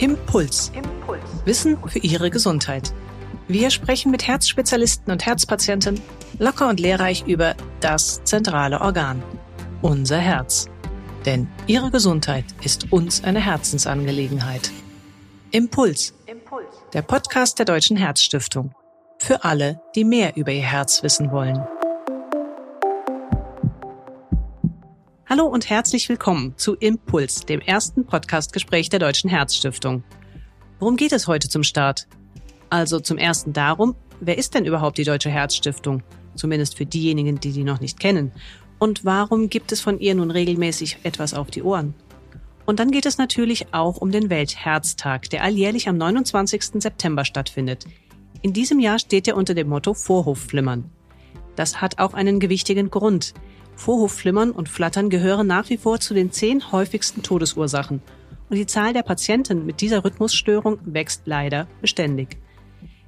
Impuls. Impuls. Wissen für Ihre Gesundheit. Wir sprechen mit Herzspezialisten und Herzpatienten locker und lehrreich über das zentrale Organ, unser Herz. Denn Ihre Gesundheit ist uns eine Herzensangelegenheit. Impuls. Impuls. Der Podcast der Deutschen Herzstiftung. Für alle, die mehr über ihr Herz wissen wollen. Hallo und herzlich willkommen zu Impuls, dem ersten Podcastgespräch der Deutschen Herzstiftung. Worum geht es heute zum Start? Also zum ersten darum, wer ist denn überhaupt die Deutsche Herzstiftung? Zumindest für diejenigen, die die noch nicht kennen. Und warum gibt es von ihr nun regelmäßig etwas auf die Ohren? Und dann geht es natürlich auch um den Weltherztag, der alljährlich am 29. September stattfindet. In diesem Jahr steht er unter dem Motto Vorhofflimmern. Das hat auch einen gewichtigen Grund. Vorhofflimmern und Flattern gehören nach wie vor zu den zehn häufigsten Todesursachen. Und die Zahl der Patienten mit dieser Rhythmusstörung wächst leider beständig.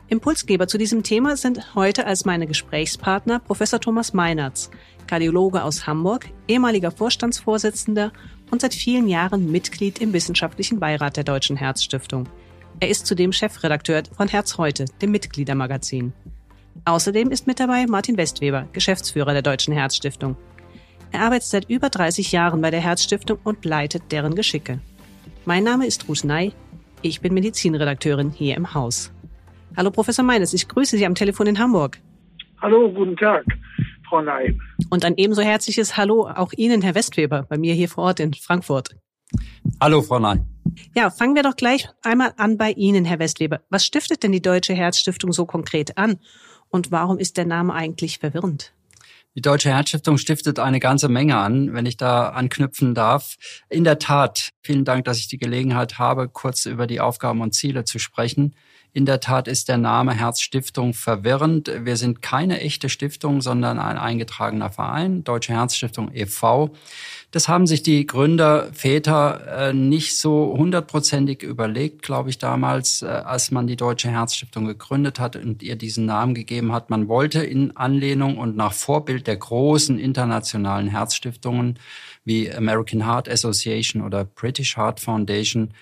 Impulsgeber zu diesem Thema sind heute als meine Gesprächspartner Professor Thomas Meinertz, Kardiologe aus Hamburg, ehemaliger Vorstandsvorsitzender und seit vielen Jahren Mitglied im wissenschaftlichen Beirat der Deutschen Herzstiftung. Er ist zudem Chefredakteur von Herz heute, dem Mitgliedermagazin. Außerdem ist mit dabei Martin Westweber, Geschäftsführer der Deutschen Herzstiftung. Er arbeitet seit über 30 Jahren bei der Herzstiftung und leitet deren Geschicke. Mein Name ist Ruth Ney. Ich bin Medizinredakteurin hier im Haus. Hallo Professor Meines, ich grüße Sie am Telefon in Hamburg. Hallo, guten Tag, Frau Ney. Und ein ebenso herzliches Hallo auch Ihnen, Herr Westweber, bei mir hier vor Ort in Frankfurt. Hallo, Frau Ney. Ja, fangen wir doch gleich einmal an bei Ihnen, Herr Westweber. Was stiftet denn die Deutsche Herzstiftung so konkret an? Und warum ist der Name eigentlich verwirrend? Die Deutsche Herzstiftung stiftet eine ganze Menge an, wenn ich da anknüpfen darf. In der Tat, vielen Dank, dass ich die Gelegenheit habe, kurz über die Aufgaben und Ziele zu sprechen. In der Tat ist der Name Herzstiftung verwirrend. Wir sind keine echte Stiftung, sondern ein eingetragener Verein, Deutsche Herzstiftung e.V. Das haben sich die Gründer, Väter äh, nicht so hundertprozentig überlegt, glaube ich, damals, äh, als man die Deutsche Herzstiftung gegründet hat und ihr diesen Namen gegeben hat. Man wollte in Anlehnung und nach Vorbild der großen internationalen Herzstiftungen wie American Heart Association oder British Heart Foundation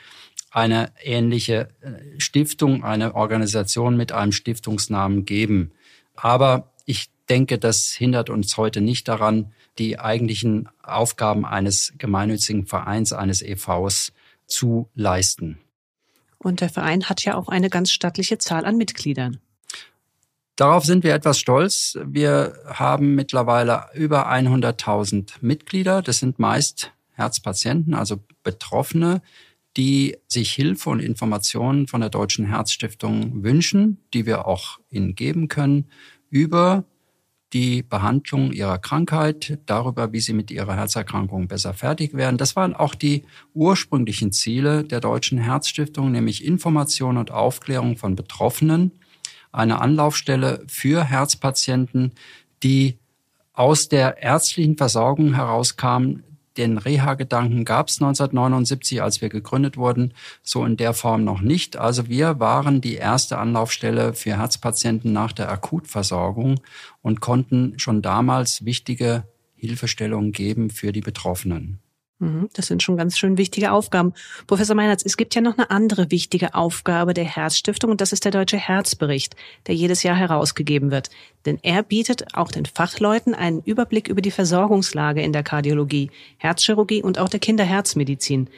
eine ähnliche äh, Stiftung, eine Organisation mit einem Stiftungsnamen geben. Aber ich denke, das hindert uns heute nicht daran, die eigentlichen Aufgaben eines gemeinnützigen Vereins, eines EVs zu leisten. Und der Verein hat ja auch eine ganz stattliche Zahl an Mitgliedern. Darauf sind wir etwas stolz. Wir haben mittlerweile über 100.000 Mitglieder. Das sind meist Herzpatienten, also Betroffene, die sich Hilfe und Informationen von der Deutschen Herzstiftung wünschen, die wir auch ihnen geben können über die Behandlung ihrer Krankheit, darüber, wie sie mit ihrer Herzerkrankung besser fertig werden. Das waren auch die ursprünglichen Ziele der Deutschen Herzstiftung, nämlich Information und Aufklärung von Betroffenen, eine Anlaufstelle für Herzpatienten, die aus der ärztlichen Versorgung herauskamen, den Reha-Gedanken gab es 1979, als wir gegründet wurden, so in der Form noch nicht. Also wir waren die erste Anlaufstelle für Herzpatienten nach der Akutversorgung und konnten schon damals wichtige Hilfestellungen geben für die Betroffenen. Mhm, das sind schon ganz schön wichtige Aufgaben. Professor Meinertz, es gibt ja noch eine andere wichtige Aufgabe der Herzstiftung und das ist der Deutsche Herzbericht, der jedes Jahr herausgegeben wird. Denn er bietet auch den Fachleuten einen Überblick über die Versorgungslage in der Kardiologie, Herzchirurgie und auch der Kinderherzmedizin.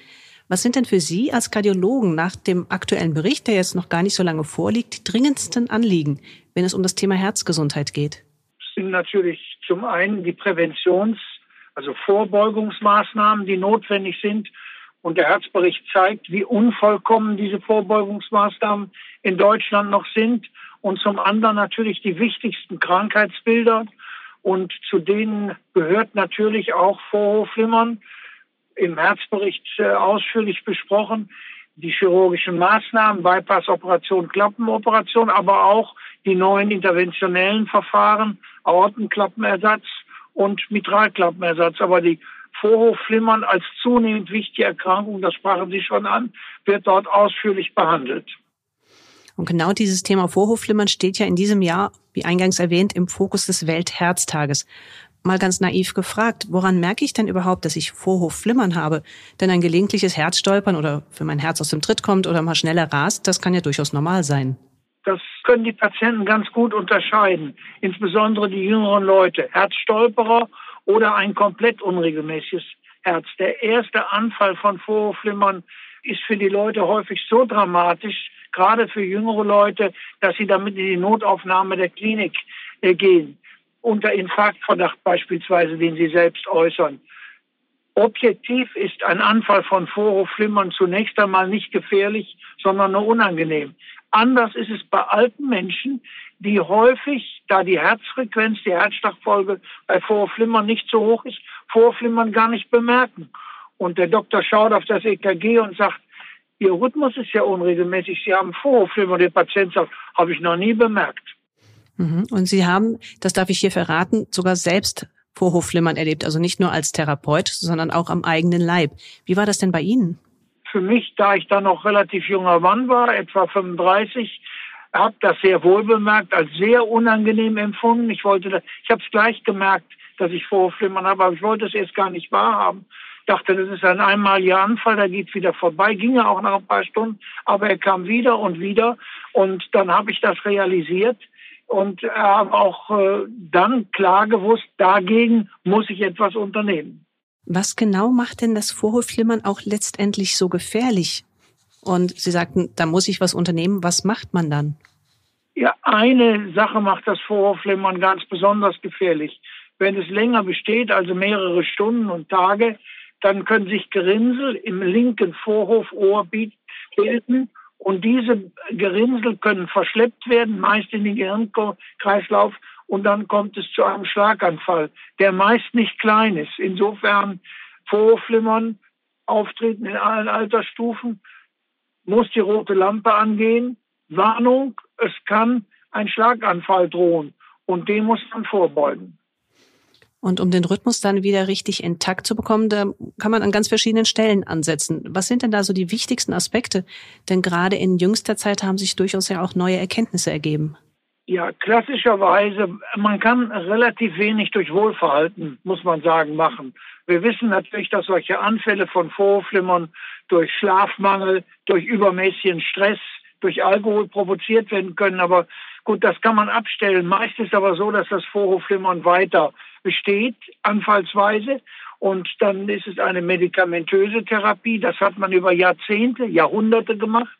Was sind denn für Sie als Kardiologen nach dem aktuellen Bericht, der jetzt noch gar nicht so lange vorliegt, die dringendsten Anliegen, wenn es um das Thema Herzgesundheit geht? Sind natürlich zum einen die Präventions- also Vorbeugungsmaßnahmen, die notwendig sind. Und der Herzbericht zeigt, wie unvollkommen diese Vorbeugungsmaßnahmen in Deutschland noch sind. Und zum anderen natürlich die wichtigsten Krankheitsbilder. Und zu denen gehört natürlich auch Vorhofflimmern, im Herzbericht äh, ausführlich besprochen, die chirurgischen Maßnahmen, Bypassoperation, Klappenoperation, aber auch die neuen interventionellen Verfahren, Aortenklappenersatz und Mitralklappenersatz. Aber die Vorhofflimmern als zunehmend wichtige Erkrankung, das sprachen Sie schon an, wird dort ausführlich behandelt. Und genau dieses Thema Vorhofflimmern steht ja in diesem Jahr, wie eingangs erwähnt, im Fokus des Weltherztages. Mal ganz naiv gefragt, woran merke ich denn überhaupt, dass ich Vorhofflimmern habe? Denn ein gelegentliches Herzstolpern oder wenn mein Herz aus dem Tritt kommt oder mal schneller rast, das kann ja durchaus normal sein. Das können die Patienten ganz gut unterscheiden, insbesondere die jüngeren Leute, Herzstolperer oder ein komplett unregelmäßiges Herz. Der erste Anfall von Vorhofflimmern ist für die Leute häufig so dramatisch, gerade für jüngere Leute, dass sie damit in die Notaufnahme der Klinik äh, gehen. Unter Infarktverdacht beispielsweise, den sie selbst äußern. Objektiv ist ein Anfall von Vorhofflimmern zunächst einmal nicht gefährlich, sondern nur unangenehm. Anders ist es bei alten Menschen, die häufig, da die Herzfrequenz, die Herzschlagfolge bei Vorflimmern nicht so hoch ist, Vorflimmern gar nicht bemerken. Und der Doktor schaut auf das EKG und sagt, Ihr Rhythmus ist ja unregelmäßig. Sie haben Vorhofflimmern. Der Patient sagt, habe ich noch nie bemerkt. Mhm. Und Sie haben, das darf ich hier verraten, sogar selbst Vorhofflimmern erlebt. Also nicht nur als Therapeut, sondern auch am eigenen Leib. Wie war das denn bei Ihnen? Für mich, da ich dann noch relativ junger Mann war, etwa 35, habe das sehr wohl bemerkt, als sehr unangenehm empfunden. Ich wollte, ich habe es gleich gemerkt, dass ich Vorflimmern habe, aber ich wollte es erst gar nicht wahrhaben. Dachte, das ist ein einmaliger Anfall, der geht wieder vorbei. Ging ja auch nach ein paar Stunden, aber er kam wieder und wieder. Und dann habe ich das realisiert und habe auch äh, dann klar gewusst, dagegen muss ich etwas unternehmen. Was genau macht denn das Vorhofflimmern auch letztendlich so gefährlich? Und Sie sagten, da muss ich was unternehmen. Was macht man dann? Ja, eine Sache macht das Vorhofflimmern ganz besonders gefährlich. Wenn es länger besteht, also mehrere Stunden und Tage, dann können sich Gerinnsel im linken Vorhofohr bilden und diese Gerinnsel können verschleppt werden, meist in den Gehirnkreislauf und dann kommt es zu einem Schlaganfall, der meist nicht klein ist. Insofern Vorflimmern auftreten in allen Altersstufen, muss die rote Lampe angehen. Warnung, es kann ein Schlaganfall drohen und dem muss man vorbeugen. Und um den Rhythmus dann wieder richtig intakt zu bekommen, da kann man an ganz verschiedenen Stellen ansetzen. Was sind denn da so die wichtigsten Aspekte? Denn gerade in jüngster Zeit haben sich durchaus ja auch neue Erkenntnisse ergeben. Ja, klassischerweise, man kann relativ wenig durch Wohlverhalten, muss man sagen, machen. Wir wissen natürlich, dass solche Anfälle von Vorflimmern durch Schlafmangel, durch übermäßigen Stress, durch Alkohol provoziert werden können. Aber gut, das kann man abstellen. Meist ist aber so, dass das Vorhofflimmern weiter besteht, anfallsweise. Und dann ist es eine medikamentöse Therapie. Das hat man über Jahrzehnte, Jahrhunderte gemacht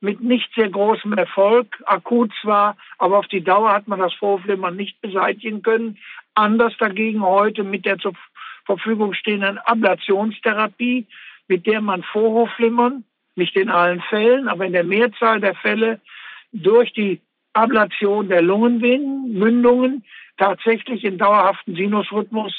mit nicht sehr großem Erfolg, akut zwar, aber auf die Dauer hat man das Vorflimmern nicht beseitigen können. Anders dagegen heute mit der zur Verfügung stehenden Ablationstherapie, mit der man Vorhofflimmern, nicht in allen Fällen, aber in der Mehrzahl der Fälle durch die Ablation der Lungenvenen, tatsächlich in dauerhaften Sinusrhythmus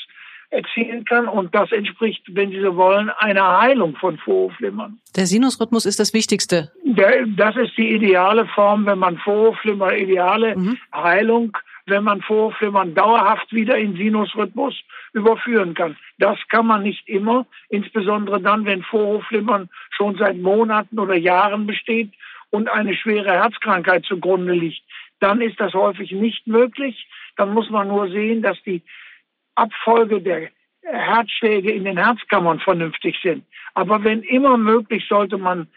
erzielen kann. Und das entspricht, wenn Sie so wollen, einer Heilung von Vorhofflimmern. Der Sinusrhythmus ist das Wichtigste. Der, das ist die ideale Form, wenn man Vorhofflimmer, ideale mhm. Heilung, wenn man Vorhofflimmern dauerhaft wieder in Sinusrhythmus überführen kann. Das kann man nicht immer, insbesondere dann, wenn Vorhofflimmern schon seit Monaten oder Jahren besteht und eine schwere Herzkrankheit zugrunde liegt. Dann ist das häufig nicht möglich. Dann muss man nur sehen, dass die Abfolge der Herzschläge in den Herzkammern vernünftig sind. Aber wenn immer möglich, sollte man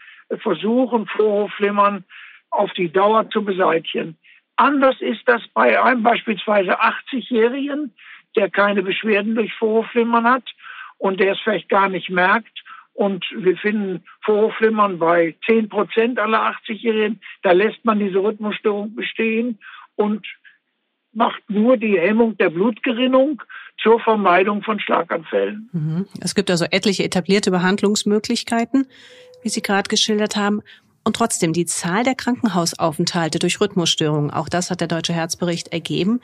versuchen, Vorhofflimmern auf die Dauer zu beseitigen. Anders ist das bei einem beispielsweise 80-Jährigen, der keine Beschwerden durch Vorhofflimmern hat und der es vielleicht gar nicht merkt. Und wir finden Vorhofflimmern bei 10 Prozent aller 80-Jährigen. Da lässt man diese Rhythmusstörung bestehen und macht nur die Hemmung der Blutgerinnung zur Vermeidung von Schlaganfällen. Mhm. Es gibt also etliche etablierte Behandlungsmöglichkeiten, wie Sie gerade geschildert haben. Und trotzdem, die Zahl der Krankenhausaufenthalte durch Rhythmusstörungen, auch das hat der Deutsche Herzbericht ergeben,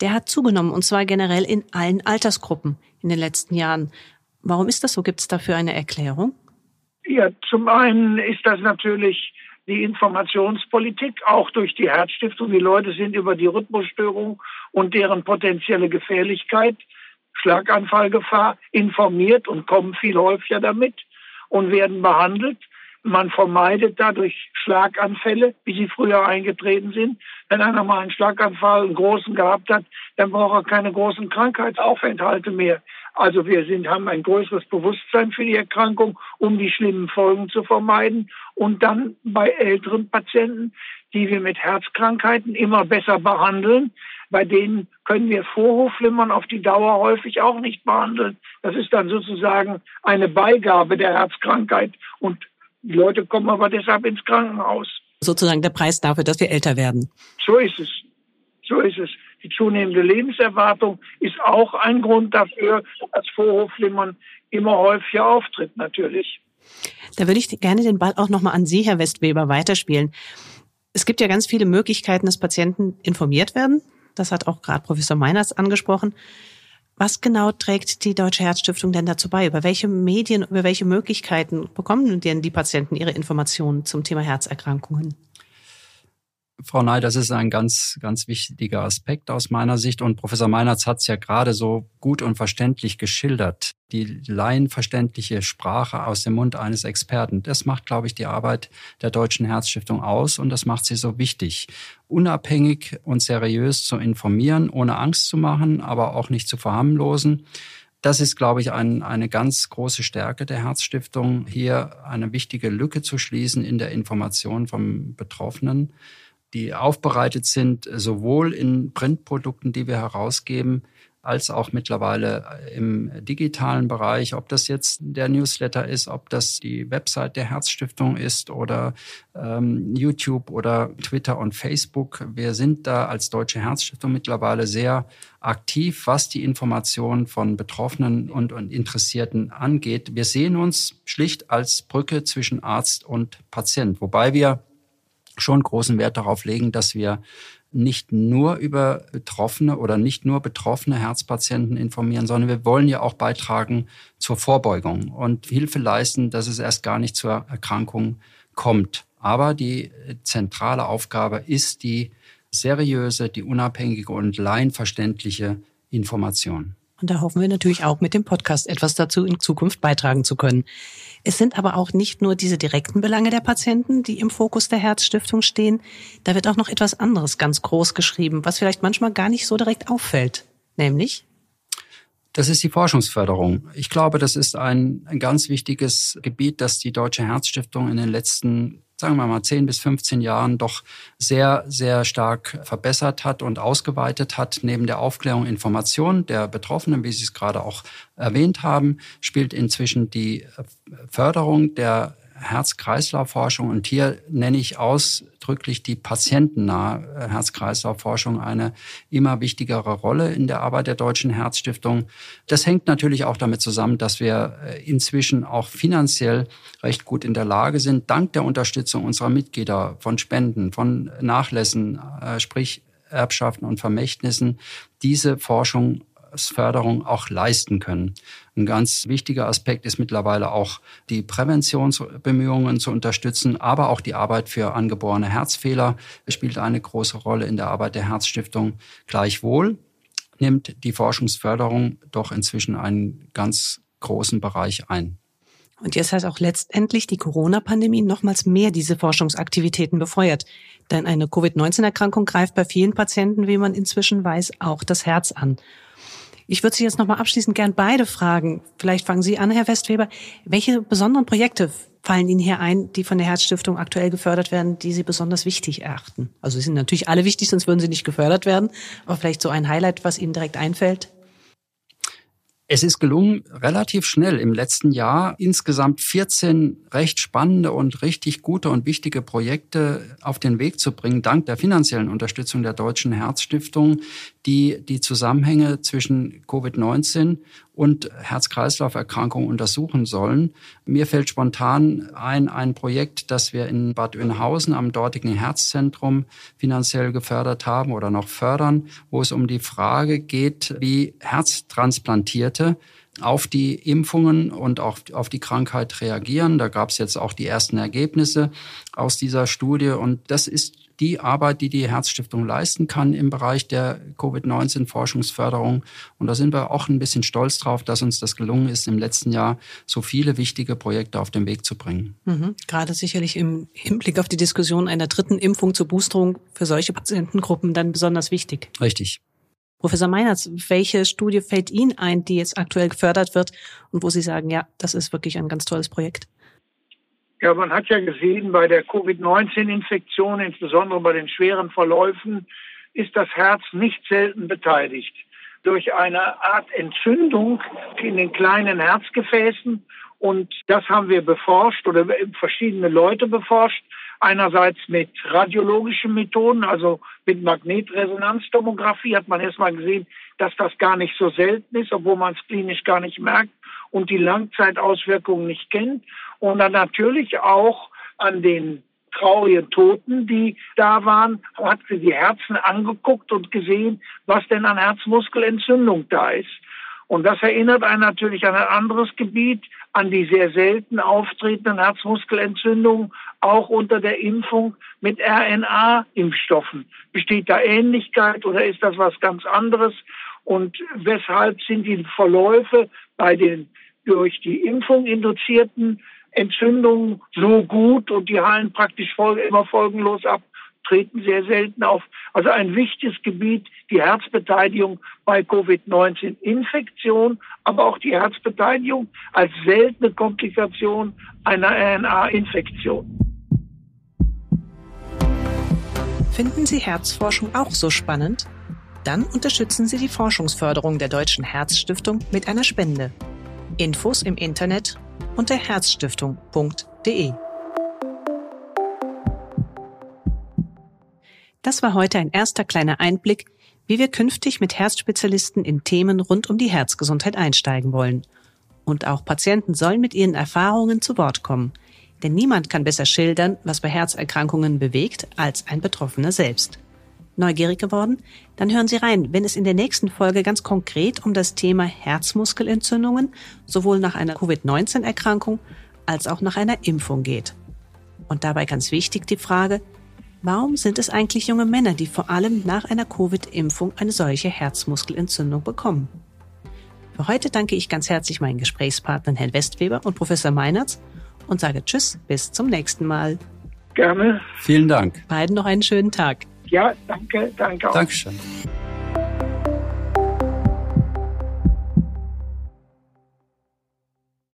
der hat zugenommen, und zwar generell in allen Altersgruppen in den letzten Jahren. Warum ist das so? Gibt es dafür eine Erklärung? Ja, zum einen ist das natürlich die Informationspolitik, auch durch die Herzstiftung. Die Leute sind über die Rhythmusstörung und deren potenzielle Gefährlichkeit, Schlaganfallgefahr informiert und kommen viel häufiger damit und werden behandelt. Man vermeidet dadurch Schlaganfälle, wie sie früher eingetreten sind. Wenn einer mal einen Schlaganfall, einen großen gehabt hat, dann braucht er keine großen Krankheitsaufenthalte mehr. Also wir sind, haben ein größeres Bewusstsein für die Erkrankung, um die schlimmen Folgen zu vermeiden. Und dann bei älteren Patienten, die wir mit Herzkrankheiten immer besser behandeln, bei denen können wir Vorhofflimmern auf die Dauer häufig auch nicht behandeln. Das ist dann sozusagen eine Beigabe der Herzkrankheit und die Leute kommen aber deshalb ins Krankenhaus. Sozusagen der Preis dafür, dass wir älter werden. So ist es. So ist es. Zunehmende Lebenserwartung ist auch ein Grund dafür, dass Vorhofflimmern immer häufiger auftritt, natürlich. Da würde ich gerne den Ball auch nochmal an Sie, Herr Westweber, weiterspielen. Es gibt ja ganz viele Möglichkeiten, dass Patienten informiert werden. Das hat auch gerade Professor Meinertz angesprochen. Was genau trägt die Deutsche Herzstiftung denn dazu bei? Über welche Medien, über welche Möglichkeiten bekommen denn die Patienten ihre Informationen zum Thema Herzerkrankungen? Frau Ney, das ist ein ganz, ganz wichtiger Aspekt aus meiner Sicht. Und Professor Meinertz hat es ja gerade so gut und verständlich geschildert. Die laienverständliche Sprache aus dem Mund eines Experten. Das macht, glaube ich, die Arbeit der Deutschen Herzstiftung aus und das macht sie so wichtig. Unabhängig und seriös zu informieren, ohne Angst zu machen, aber auch nicht zu verharmlosen. Das ist, glaube ich, ein, eine ganz große Stärke der Herzstiftung, hier eine wichtige Lücke zu schließen in der Information vom Betroffenen die aufbereitet sind, sowohl in Printprodukten, die wir herausgeben, als auch mittlerweile im digitalen Bereich, ob das jetzt der Newsletter ist, ob das die Website der Herzstiftung ist oder ähm, YouTube oder Twitter und Facebook. Wir sind da als Deutsche Herzstiftung mittlerweile sehr aktiv, was die Information von Betroffenen und, und Interessierten angeht. Wir sehen uns schlicht als Brücke zwischen Arzt und Patient, wobei wir schon großen Wert darauf legen, dass wir nicht nur über Betroffene oder nicht nur betroffene Herzpatienten informieren, sondern wir wollen ja auch beitragen zur Vorbeugung und Hilfe leisten, dass es erst gar nicht zur Erkrankung kommt. Aber die zentrale Aufgabe ist die seriöse, die unabhängige und laienverständliche Information. Und da hoffen wir natürlich auch mit dem Podcast etwas dazu in Zukunft beitragen zu können. Es sind aber auch nicht nur diese direkten Belange der Patienten, die im Fokus der Herzstiftung stehen. Da wird auch noch etwas anderes ganz groß geschrieben, was vielleicht manchmal gar nicht so direkt auffällt. Nämlich? Das ist die Forschungsförderung. Ich glaube, das ist ein, ein ganz wichtiges Gebiet, das die Deutsche Herzstiftung in den letzten sagen wir mal, 10 bis 15 Jahren doch sehr, sehr stark verbessert hat und ausgeweitet hat. Neben der Aufklärung Information der Betroffenen, wie Sie es gerade auch erwähnt haben, spielt inzwischen die Förderung der Herz-Kreislauf-Forschung und hier nenne ich ausdrücklich die patientennahe Herz-Kreislauf-Forschung eine immer wichtigere Rolle in der Arbeit der Deutschen Herzstiftung. Das hängt natürlich auch damit zusammen, dass wir äh, inzwischen auch finanziell recht gut in der Lage sind, dank der Unterstützung unserer Mitglieder von Spenden, von Nachlässen, äh, sprich Erbschaften und Vermächtnissen, diese Forschung Förderung auch leisten können. Ein ganz wichtiger Aspekt ist mittlerweile auch die Präventionsbemühungen zu unterstützen, aber auch die Arbeit für angeborene Herzfehler spielt eine große Rolle in der Arbeit der Herzstiftung. Gleichwohl nimmt die Forschungsförderung doch inzwischen einen ganz großen Bereich ein. Und jetzt hat auch letztendlich die Corona-Pandemie nochmals mehr diese Forschungsaktivitäten befeuert. Denn eine Covid-19-Erkrankung greift bei vielen Patienten, wie man inzwischen weiß, auch das Herz an. Ich würde Sie jetzt nochmal abschließend gern beide fragen. Vielleicht fangen Sie an, Herr Westweber. Welche besonderen Projekte fallen Ihnen hier ein, die von der Herzstiftung aktuell gefördert werden, die Sie besonders wichtig erachten? Also sie sind natürlich alle wichtig, sonst würden sie nicht gefördert werden. Aber vielleicht so ein Highlight, was Ihnen direkt einfällt? Es ist gelungen, relativ schnell im letzten Jahr insgesamt 14 recht spannende und richtig gute und wichtige Projekte auf den Weg zu bringen, dank der finanziellen Unterstützung der Deutschen Herzstiftung, die die Zusammenhänge zwischen Covid-19 und Herz-Kreislauf-Erkrankungen untersuchen sollen. Mir fällt spontan ein, ein Projekt, das wir in Bad Oeynhausen am dortigen Herzzentrum finanziell gefördert haben oder noch fördern, wo es um die Frage geht, wie Herztransplantierte auf die Impfungen und auch auf die Krankheit reagieren. Da gab es jetzt auch die ersten Ergebnisse aus dieser Studie und das ist die Arbeit, die die Herzstiftung leisten kann im Bereich der Covid-19-Forschungsförderung. Und da sind wir auch ein bisschen stolz drauf, dass uns das gelungen ist, im letzten Jahr so viele wichtige Projekte auf den Weg zu bringen. Mhm. Gerade sicherlich im Hinblick auf die Diskussion einer dritten Impfung zur Boosterung für solche Patientengruppen dann besonders wichtig. Richtig. Professor Meinertz, welche Studie fällt Ihnen ein, die jetzt aktuell gefördert wird und wo Sie sagen, ja, das ist wirklich ein ganz tolles Projekt? Ja, man hat ja gesehen, bei der Covid-19-Infektion, insbesondere bei den schweren Verläufen, ist das Herz nicht selten beteiligt. Durch eine Art Entzündung in den kleinen Herzgefäßen. Und das haben wir beforscht oder verschiedene Leute beforscht. Einerseits mit radiologischen Methoden, also mit Magnetresonanztomographie hat man erstmal gesehen, dass das gar nicht so selten ist, obwohl man es klinisch gar nicht merkt und die Langzeitauswirkungen nicht kennt. Und dann natürlich auch an den traurigen Toten, die da waren, hat sie die Herzen angeguckt und gesehen, was denn an Herzmuskelentzündung da ist. Und das erinnert einen natürlich an ein anderes Gebiet, an die sehr selten auftretenden Herzmuskelentzündungen, auch unter der Impfung mit RNA-Impfstoffen. Besteht da Ähnlichkeit oder ist das was ganz anderes? Und weshalb sind die Verläufe bei den durch die Impfung induzierten Entzündungen so gut und die heilen praktisch immer folgenlos ab? treten sehr selten auf. Also ein wichtiges Gebiet, die Herzbeteiligung bei Covid-19-Infektion, aber auch die Herzbeteiligung als seltene Komplikation einer RNA-Infektion. Finden Sie Herzforschung auch so spannend? Dann unterstützen Sie die Forschungsförderung der Deutschen Herzstiftung mit einer Spende. Infos im Internet unter herzstiftung.de. Das war heute ein erster kleiner Einblick, wie wir künftig mit Herzspezialisten in Themen rund um die Herzgesundheit einsteigen wollen. Und auch Patienten sollen mit ihren Erfahrungen zu Wort kommen. Denn niemand kann besser schildern, was bei Herzerkrankungen bewegt, als ein Betroffener selbst. Neugierig geworden? Dann hören Sie rein, wenn es in der nächsten Folge ganz konkret um das Thema Herzmuskelentzündungen sowohl nach einer Covid-19-Erkrankung als auch nach einer Impfung geht. Und dabei ganz wichtig die Frage, Warum sind es eigentlich junge Männer, die vor allem nach einer Covid-Impfung eine solche Herzmuskelentzündung bekommen? Für heute danke ich ganz herzlich meinen Gesprächspartnern Herrn Westweber und Professor Meinertz und sage Tschüss, bis zum nächsten Mal. Gerne. Vielen Dank. Beiden noch einen schönen Tag. Ja, danke, danke auch. Dankeschön.